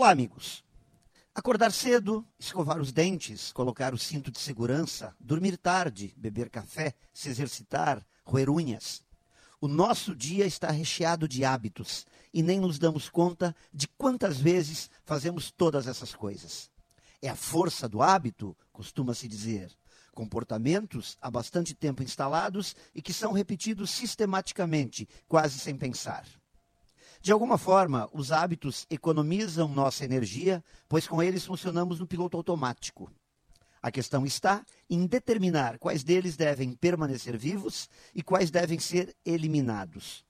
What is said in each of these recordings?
Olá, amigos. Acordar cedo, escovar os dentes, colocar o cinto de segurança, dormir tarde, beber café, se exercitar, roer unhas. O nosso dia está recheado de hábitos e nem nos damos conta de quantas vezes fazemos todas essas coisas. É a força do hábito, costuma-se dizer. Comportamentos há bastante tempo instalados e que são repetidos sistematicamente, quase sem pensar. De alguma forma, os hábitos economizam nossa energia, pois com eles funcionamos no piloto automático. A questão está em determinar quais deles devem permanecer vivos e quais devem ser eliminados.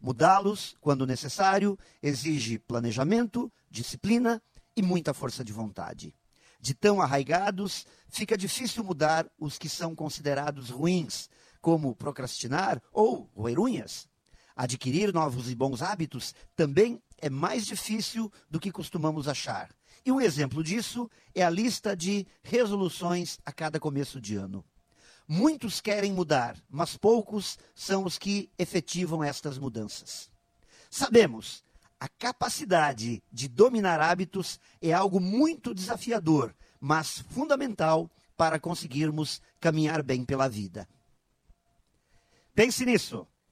Mudá-los, quando necessário, exige planejamento, disciplina e muita força de vontade. De tão arraigados, fica difícil mudar os que são considerados ruins, como procrastinar ou roer unhas. Adquirir novos e bons hábitos também é mais difícil do que costumamos achar. E um exemplo disso é a lista de resoluções a cada começo de ano. Muitos querem mudar, mas poucos são os que efetivam estas mudanças. Sabemos, a capacidade de dominar hábitos é algo muito desafiador, mas fundamental para conseguirmos caminhar bem pela vida. Pense nisso